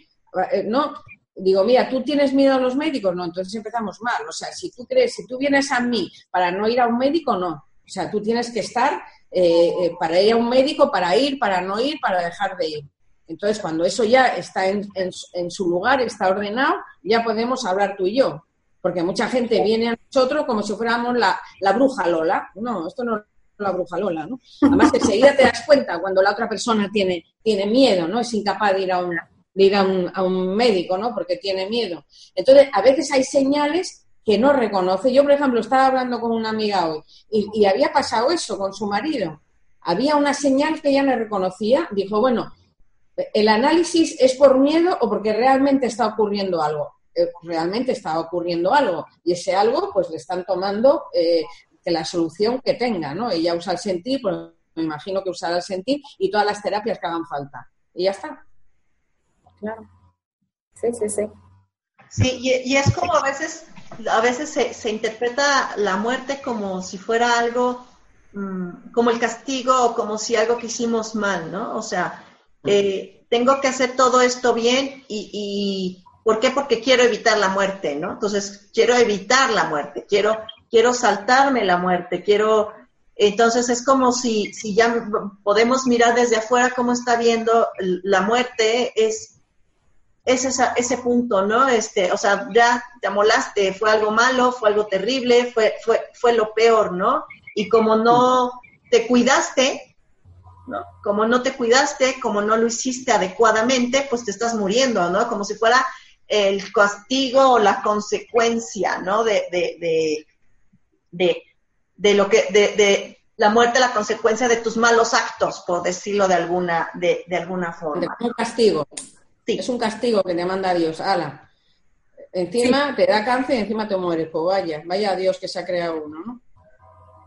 eh, no, digo, mira, ¿tú tienes miedo a los médicos? No, entonces empezamos mal. O sea, si tú crees, si tú vienes a mí para no ir a un médico, no. O sea, tú tienes que estar eh, eh, para ir a un médico, para ir, para no ir, para dejar de ir. Entonces, cuando eso ya está en, en su lugar, está ordenado, ya podemos hablar tú y yo porque mucha gente viene a nosotros como si fuéramos la, la bruja Lola. No, esto no es la bruja Lola, ¿no? Además, enseguida te das cuenta cuando la otra persona tiene, tiene miedo, ¿no? Es incapaz de ir a un, de ir a un, a un médico, ¿no? Porque tiene miedo. Entonces, a veces hay señales que no reconoce. Yo, por ejemplo, estaba hablando con una amiga hoy y, y había pasado eso con su marido. Había una señal que ella no reconocía. Dijo, bueno, ¿el análisis es por miedo o porque realmente está ocurriendo algo? Eh, realmente está ocurriendo algo y ese algo pues le están tomando eh, de la solución que tenga, ¿no? Ella usa el sentir, pues me imagino que usará el sentir y todas las terapias que hagan falta. Y ya está. Claro. Sí, sí, sí. Sí, y, es como a veces, a veces se, interpreta la muerte como si fuera algo, mm, como el castigo o como si algo que hicimos mal, ¿no? O sea, eh, tengo que hacer todo esto bien y ¿Por qué? Porque quiero evitar la muerte, ¿no? Entonces, quiero evitar la muerte, quiero, quiero saltarme la muerte, quiero... Entonces es como si, si ya podemos mirar desde afuera cómo está viendo la muerte, es, es esa, ese punto, ¿no? Este, o sea, ya te amolaste, fue algo malo, fue algo terrible, fue, fue, fue lo peor, ¿no? Y como no te cuidaste, ¿no? Como no te cuidaste, como no lo hiciste adecuadamente, pues te estás muriendo, ¿no? Como si fuera el castigo o la consecuencia, ¿no? De, de, de, de, lo que, de, la muerte, la consecuencia de tus malos actos, por decirlo de alguna, de, alguna forma. Un castigo. Sí. Es un castigo que te manda Dios. Ala. Encima te da cáncer y encima te mueres. Pues vaya, vaya Dios que se ha creado uno, ¿no?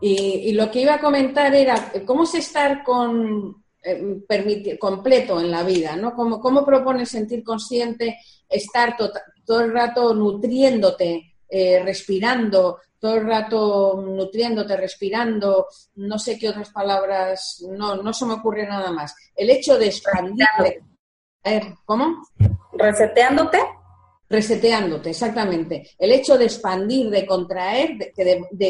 Y, y, lo que iba a comentar era, ¿cómo es estar con, eh, completo en la vida, ¿no? ¿Cómo, cómo propones sentir consciente estar todo el rato nutriéndote, eh, respirando, todo el rato nutriéndote, respirando, no sé qué otras palabras, no, no se me ocurre nada más. El hecho de ¿Cómo? Reseteándote reseteándote, exactamente. El hecho de expandir, de contraer, de,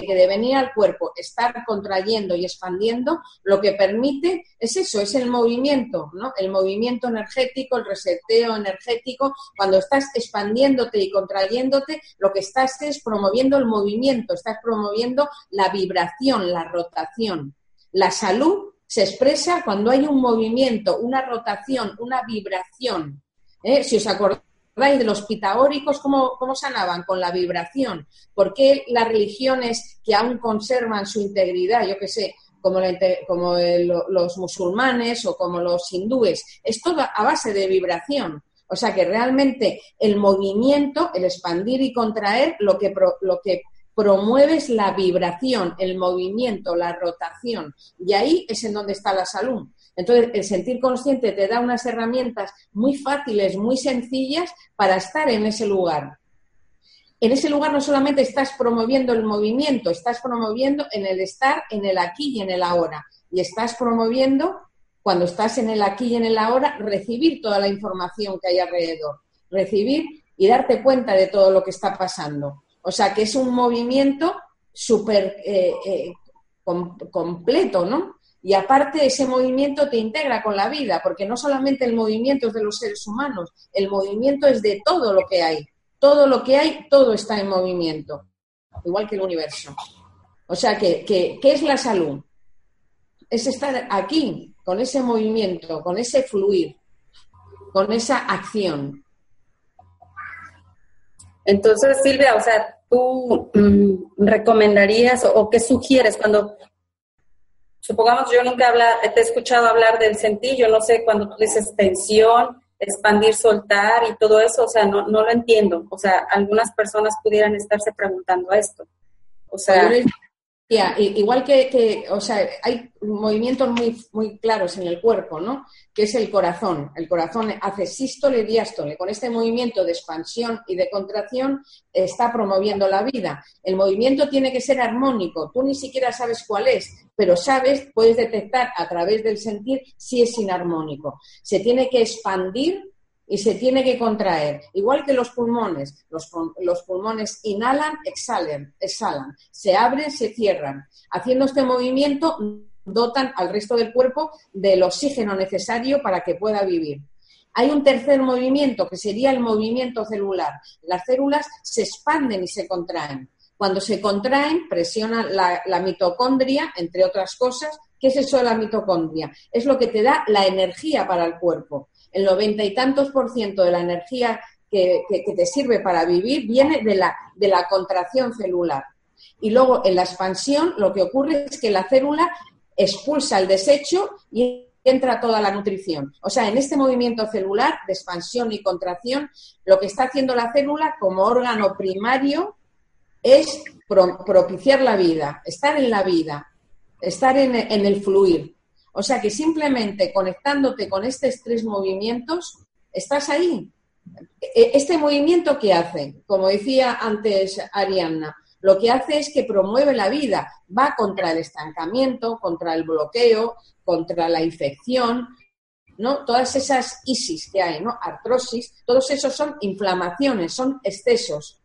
que de venir al cuerpo, estar contrayendo y expandiendo, lo que permite es eso, es el movimiento, ¿no? El movimiento energético, el reseteo energético. Cuando estás expandiéndote y contrayéndote, lo que estás es promoviendo el movimiento, estás promoviendo la vibración, la rotación. La salud se expresa cuando hay un movimiento, una rotación, una vibración. ¿eh? Si os acordáis, de los pitagóricos, ¿cómo, ¿cómo sanaban? Con la vibración. ¿Por qué las religiones que aún conservan su integridad, yo qué sé, como, como los musulmanes o como los hindúes, es todo a base de vibración. O sea que realmente el movimiento, el expandir y contraer, lo que, lo que promueve es la vibración, el movimiento, la rotación. Y ahí es en donde está la salud. Entonces, el sentir consciente te da unas herramientas muy fáciles, muy sencillas para estar en ese lugar. En ese lugar no solamente estás promoviendo el movimiento, estás promoviendo en el estar en el aquí y en el ahora. Y estás promoviendo, cuando estás en el aquí y en el ahora, recibir toda la información que hay alrededor. Recibir y darte cuenta de todo lo que está pasando. O sea, que es un movimiento súper eh, eh, completo, ¿no? Y aparte ese movimiento te integra con la vida, porque no solamente el movimiento es de los seres humanos, el movimiento es de todo lo que hay. Todo lo que hay, todo está en movimiento, igual que el universo. O sea, que, ¿qué es la salud? Es estar aquí, con ese movimiento, con ese fluir, con esa acción. Entonces, Silvia, o sea, tú mm, recomendarías o qué sugieres cuando supongamos yo nunca habla, te he escuchado hablar del sentir, yo no sé cuando tú dices tensión, expandir, soltar y todo eso, o sea, no, no lo entiendo. O sea, algunas personas pudieran estarse preguntando esto. O sea, igual que, o sea, hay movimientos muy, muy claros en el cuerpo, ¿no? Que es el corazón. El corazón hace sístole y diástole. Con este movimiento de expansión y de contracción está promoviendo la vida. El movimiento tiene que ser armónico. Tú ni siquiera sabes cuál es, pero sabes, puedes detectar a través del sentir si es inarmónico. Se tiene que expandir y se tiene que contraer, igual que los pulmones. Los, pulmones inhalan, exhalan, exhalan, se abren, se cierran. Haciendo este movimiento dotan al resto del cuerpo del oxígeno necesario para que pueda vivir. Hay un tercer movimiento que sería el movimiento celular. Las células se expanden y se contraen. Cuando se contraen, presionan la, la mitocondria, entre otras cosas. ¿Qué es eso de la mitocondria? Es lo que te da la energía para el cuerpo el noventa y tantos por ciento de la energía que, te sirve para vivir viene de la, de la contracción celular. Y luego en la expansión lo que ocurre es que la célula expulsa el desecho y entra toda la nutrición. O sea, en este movimiento celular de expansión y contracción, lo que está haciendo la célula como órgano primario es propiciar la vida, estar en la vida, estar en el fluir. O sea que simplemente conectándote con estos tres movimientos, estás ahí. E, este movimiento que hace, como decía antes Arianna, lo que hace es que promueve la vida, va contra el estancamiento, contra el bloqueo, contra la infección, ¿no? Todas esas isis que hay, ¿no? Artrosis, todos esos son inflamaciones, son excesos.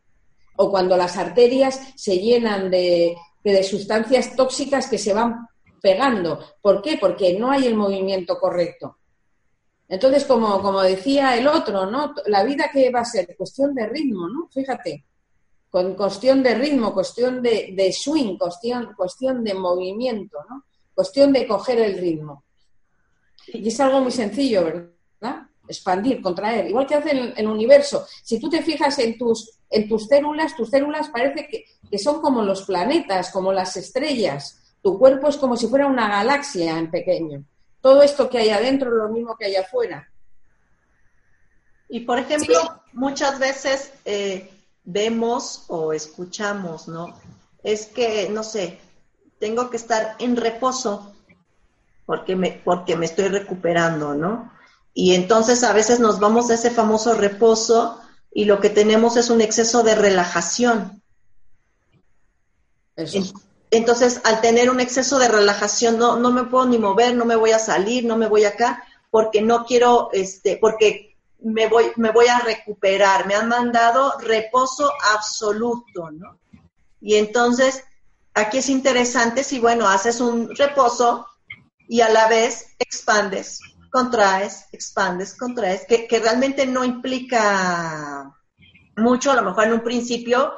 O cuando las arterias se llenan de, de sustancias tóxicas que se van pegando. ¿Por qué? Porque no hay el movimiento correcto. Entonces, como, como decía el otro, ¿no? La vida que va a ser cuestión de ritmo, ¿no? Fíjate, con cuestión de ritmo, cuestión de, swing, cuestión, cuestión de movimiento, ¿no? Cuestión de coger el ritmo. Y es algo muy sencillo, ¿verdad? Expandir, contraer, igual que hace el, el universo. Si tú te fijas en tus, en tus células, tus células parece que, que son como los planetas, como las estrellas, tu cuerpo es como si fuera una galaxia en pequeño. Todo esto que hay adentro es lo mismo que hay afuera. Y por ejemplo, muchas veces eh, vemos o escuchamos, ¿no? Es que, no sé, tengo que estar en reposo porque me, porque me estoy recuperando, ¿no? Y entonces a veces nos vamos a ese famoso reposo y lo que tenemos es un exceso de relajación. Entonces, al tener un exceso de relajación, no, no me puedo ni mover, no me voy a salir, no me voy acá, porque no quiero, este, porque me voy, me voy a recuperar. Me han mandado reposo absoluto, ¿no? Y entonces, aquí es interesante si, bueno, haces un reposo y a la vez expandes, contraes, expandes, contraes, que, que realmente no implica mucho, a lo mejor en un principio,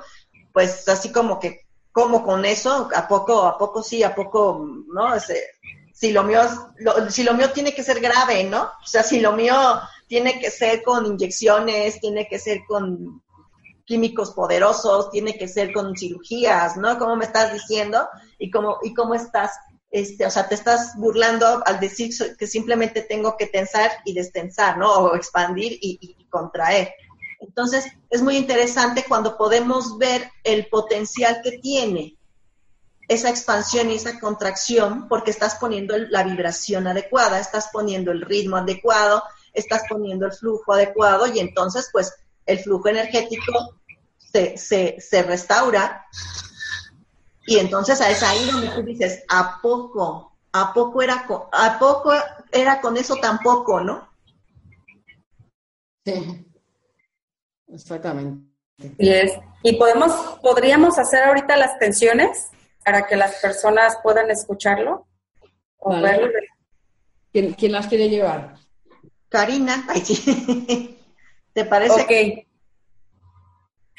pues así como que como con eso, a poco, a poco sí, a poco, ¿no? si lo mío, si lo mío tiene que ser grave, ¿no? O sea, si lo mío tiene que ser con inyecciones, tiene que ser con químicos poderosos, tiene que ser con cirugías, ¿no? Como me estás diciendo y cómo y cómo estás, este, o sea, te estás burlando al decir que simplemente tengo que tensar y destensar, ¿no? O expandir y contraer. Entonces, es muy interesante cuando podemos ver el potencial que tiene esa expansión y esa contracción, porque estás poniendo la vibración adecuada, estás poniendo el ritmo adecuado, estás poniendo el flujo adecuado y entonces, pues, el flujo energético se, se, se restaura y entonces es ahí donde tú dices, ¿a poco? ¿A poco era con, a poco era con eso tampoco, no? Sí. Exactamente. Y, es, y podemos, podríamos hacer ahorita las tensiones para que las personas puedan escucharlo. ¿Quién, ¿Quién, las quiere llevar? Karina. Ay, sí. ¿Te parece? Ok.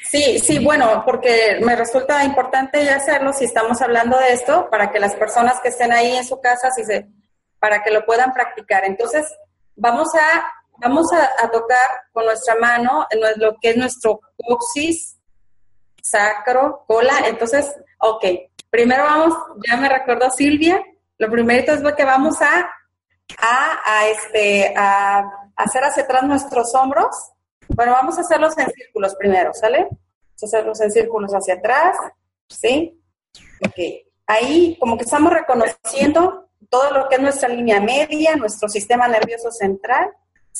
Sí, sí, bueno, porque me resulta importante hacerlo si estamos hablando de esto, para que las personas que estén ahí en su casa, si se, para que lo puedan practicar. Entonces, vamos a vamos a, tocar con nuestra mano lo que es nuestro coxis, sacro, cola. Entonces, ok, primero vamos, ya me recordó Silvia, lo primero es que vamos a, a, este, a hacer hacia atrás nuestros hombros. Bueno, vamos a hacerlos en círculos primero, ¿sale? Vamos a hacerlos en círculos hacia atrás, ¿sí? Ok, ahí como que estamos reconociendo todo lo que es nuestra línea media, nuestro sistema nervioso central,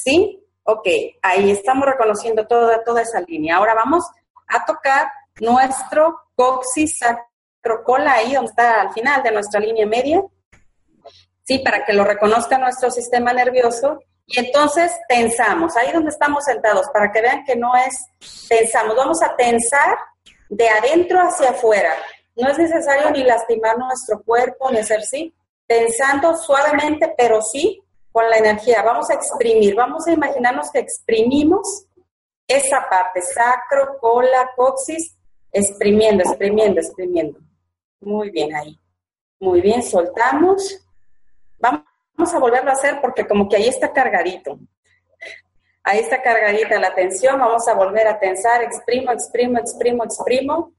¿Sí? Ok, ahí estamos reconociendo toda, toda esa línea. Ahora vamos a tocar nuestro coxis sacrocola, ahí donde está al final de nuestra línea media. Sí, para que lo reconozca nuestro sistema nervioso. Y entonces tensamos, ahí donde estamos sentados, para que vean que no es tensamos. Vamos a tensar de adentro hacia afuera. No es necesario ni lastimar nuestro cuerpo, ni hacer sí. Tensando suavemente, pero sí con la energía. Vamos a exprimir, vamos a imaginarnos que exprimimos esa parte, sacro, cola, coxis, exprimiendo, exprimiendo, exprimiendo. Muy bien ahí. Muy bien, soltamos. Vamos a volverlo a hacer porque como que ahí está cargadito. Ahí está cargadita la tensión. Vamos a volver a tensar. Exprimo, exprimo, exprimo, exprimo.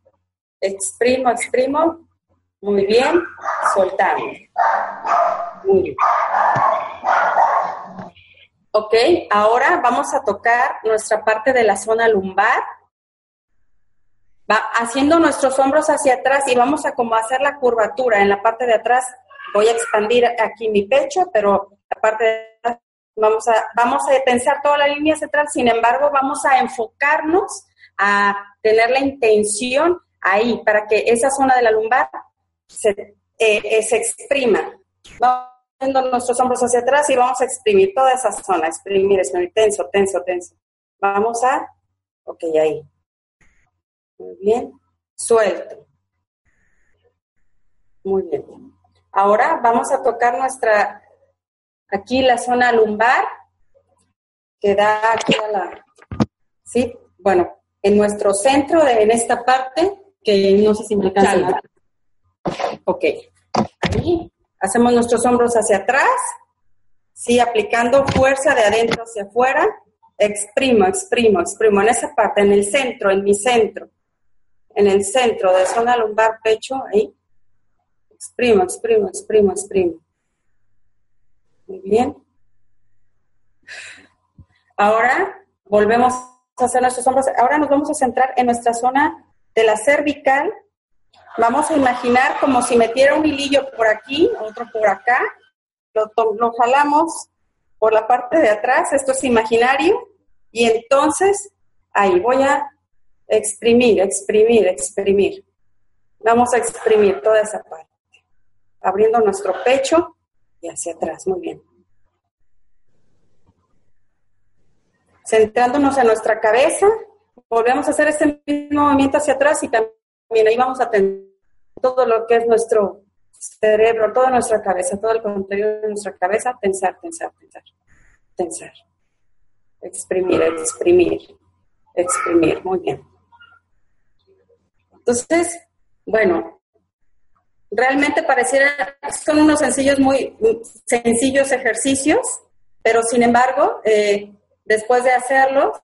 Exprimo, exprimo. Muy bien. Soltamos. Muy bien. Ok, ahora vamos a tocar nuestra parte de la zona lumbar. Va haciendo nuestros hombros hacia atrás y vamos a como hacer la curvatura. En la parte de atrás voy a expandir aquí mi pecho, pero la parte de atrás vamos a, vamos a pensar toda la línea central, sin embargo vamos a enfocarnos a tener la intención ahí para que esa zona de la lumbar se, eh, eh, se exprima. Vamos nuestros hombros hacia atrás y vamos a exprimir toda esa zona, exprimir, exprimir, tenso, tenso, tenso. Vamos a, ok, ahí. Muy bien, suelto. Muy bien. Ahora vamos a tocar nuestra, aquí la zona lumbar, que da aquí a la, ¿sí? Bueno, en nuestro centro, de, en esta parte, que no sé si me alcanza. Ok, ahí Hacemos nuestros hombros hacia atrás, sí, aplicando fuerza de adentro hacia afuera. Exprimo, exprimo, exprimo en esa parte, en el centro, en mi centro, en el centro de zona lumbar, pecho, ahí. Exprimo, exprimo, exprimo, exprimo. Muy bien. Ahora volvemos a hacer nuestros hombros. Ahora nos vamos a centrar en nuestra zona de la cervical Vamos a imaginar como si metiera un hilillo por aquí, otro por acá. lo, lo jalamos por la parte de atrás, esto es imaginario, y entonces ahí voy a exprimir, exprimir, exprimir. Vamos a exprimir toda esa parte, abriendo nuestro pecho y hacia atrás, muy bien. Centrándonos en nuestra cabeza, volvemos a hacer este mismo movimiento hacia atrás y también ahí vamos a tener todo lo que es nuestro cerebro, toda nuestra cabeza, todo el contenido de nuestra cabeza, tensar, tensar, tensar, tensar. Exprimir, exprimir, exprimir. Muy bien. Entonces, bueno, realmente pareciera, son unos sencillos, muy sencillos ejercicios, pero sin embargo, eh, después de hacerlo,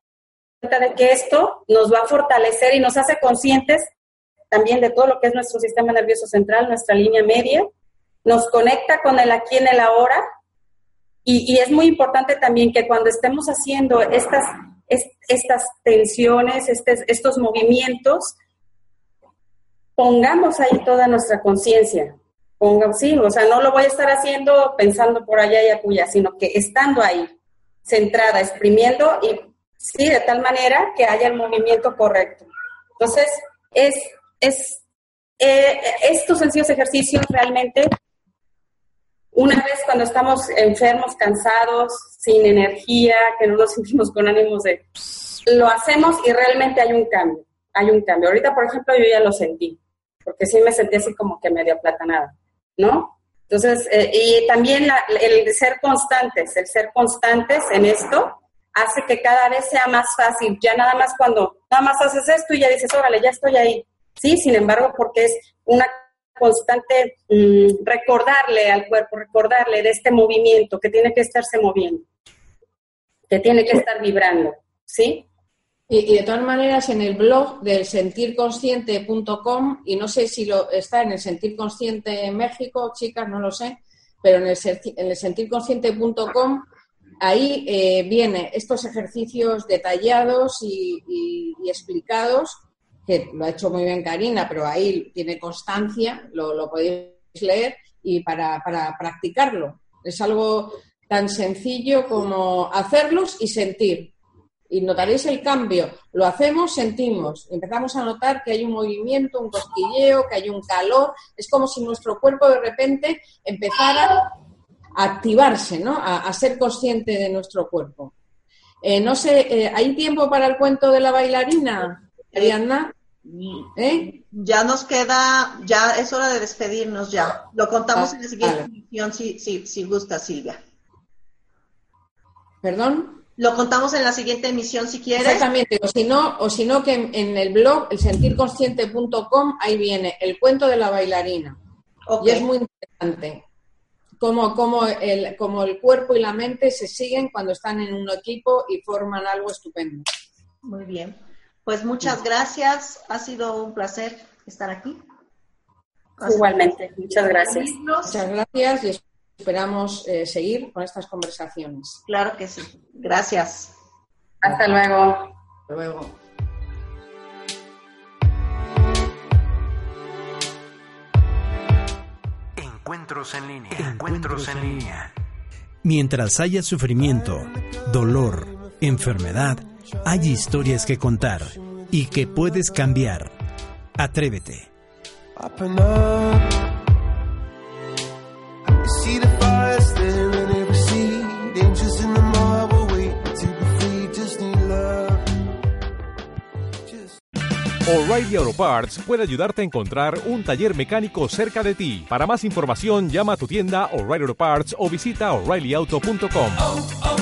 de que esto nos va a fortalecer y nos hace conscientes también de todo lo que es nuestro sistema nervioso central, nuestra línea media, nos conecta con el aquí en el ahora y, es muy importante también que cuando estemos haciendo estas, estas tensiones, estos movimientos, pongamos ahí toda nuestra conciencia. Sí, o sea, no lo voy a estar haciendo pensando por allá y acuya, sino que estando ahí, centrada, exprimiendo y sí, de tal manera que haya el movimiento correcto. Entonces, es, es eh, estos sencillos ejercicios realmente, una vez cuando estamos enfermos, cansados, sin energía, que no nos sentimos con ánimos de... Lo hacemos y realmente hay un cambio, hay un cambio. Ahorita, por ejemplo, yo ya lo sentí, porque sí me sentí así como que medio aplatanada, ¿no? Entonces, eh, y también el ser constantes, el ser constantes en esto, hace que cada vez sea más fácil. Ya nada más cuando nada más haces esto y ya dices, órale, ya estoy ahí. Sí, sin embargo, porque es una constante mm, recordarle al cuerpo, recordarle de este movimiento que tiene que estarse moviendo, que tiene que estar vibrando, ¿sí? Y, de todas maneras, en el blog del sentirconsciente.com, y no sé si lo está en el Sentir Consciente en México, chicas, no lo sé, pero en el, en el sentirconsciente.com ahí eh, viene estos ejercicios detallados y, explicados, que lo ha hecho muy bien Karina, pero ahí tiene constancia, lo, podéis leer, y para, para practicarlo. Es algo tan sencillo como hacerlos y sentir. Y notaréis el cambio. Lo hacemos, sentimos. Empezamos a notar que hay un movimiento, un cosquilleo, que hay un calor. Es como si nuestro cuerpo de repente empezara activarse, ¿no? A, ser consciente de nuestro cuerpo. Eh, no sé, eh, ¿hay tiempo para el cuento de la bailarina, Ariadna? ¿Eh? Ya nos queda, ya es hora de despedirnos ya. Lo contamos ah, en la siguiente emisión si, si, si gusta, Silvia. ¿Perdón? Lo contamos en la siguiente emisión si quieres. Exactamente, o si no, o si no que en, el blog, el sentirconsciente.com, ahí viene el cuento de la bailarina. Y es muy interesante cómo, el, el cuerpo y la mente se siguen cuando están en un equipo y forman algo estupendo. Muy bien. Pues muchas gracias. Ha sido un placer estar aquí. Igualmente, muchas gracias. Muchas gracias y esperamos eh, seguir con estas conversaciones. Claro que sí. Gracias. Hasta luego. Hasta luego. Encuentros en línea. Encuentros en línea. Mientras haya sufrimiento, dolor, enfermedad, hay historias que contar y que puedes cambiar. Atrévete. O'Reilly Auto Parts puede ayudarte a encontrar un taller mecánico cerca de ti. Para más información, llama a tu tienda O'Reilly Auto Parts o visita oreillyauto.com.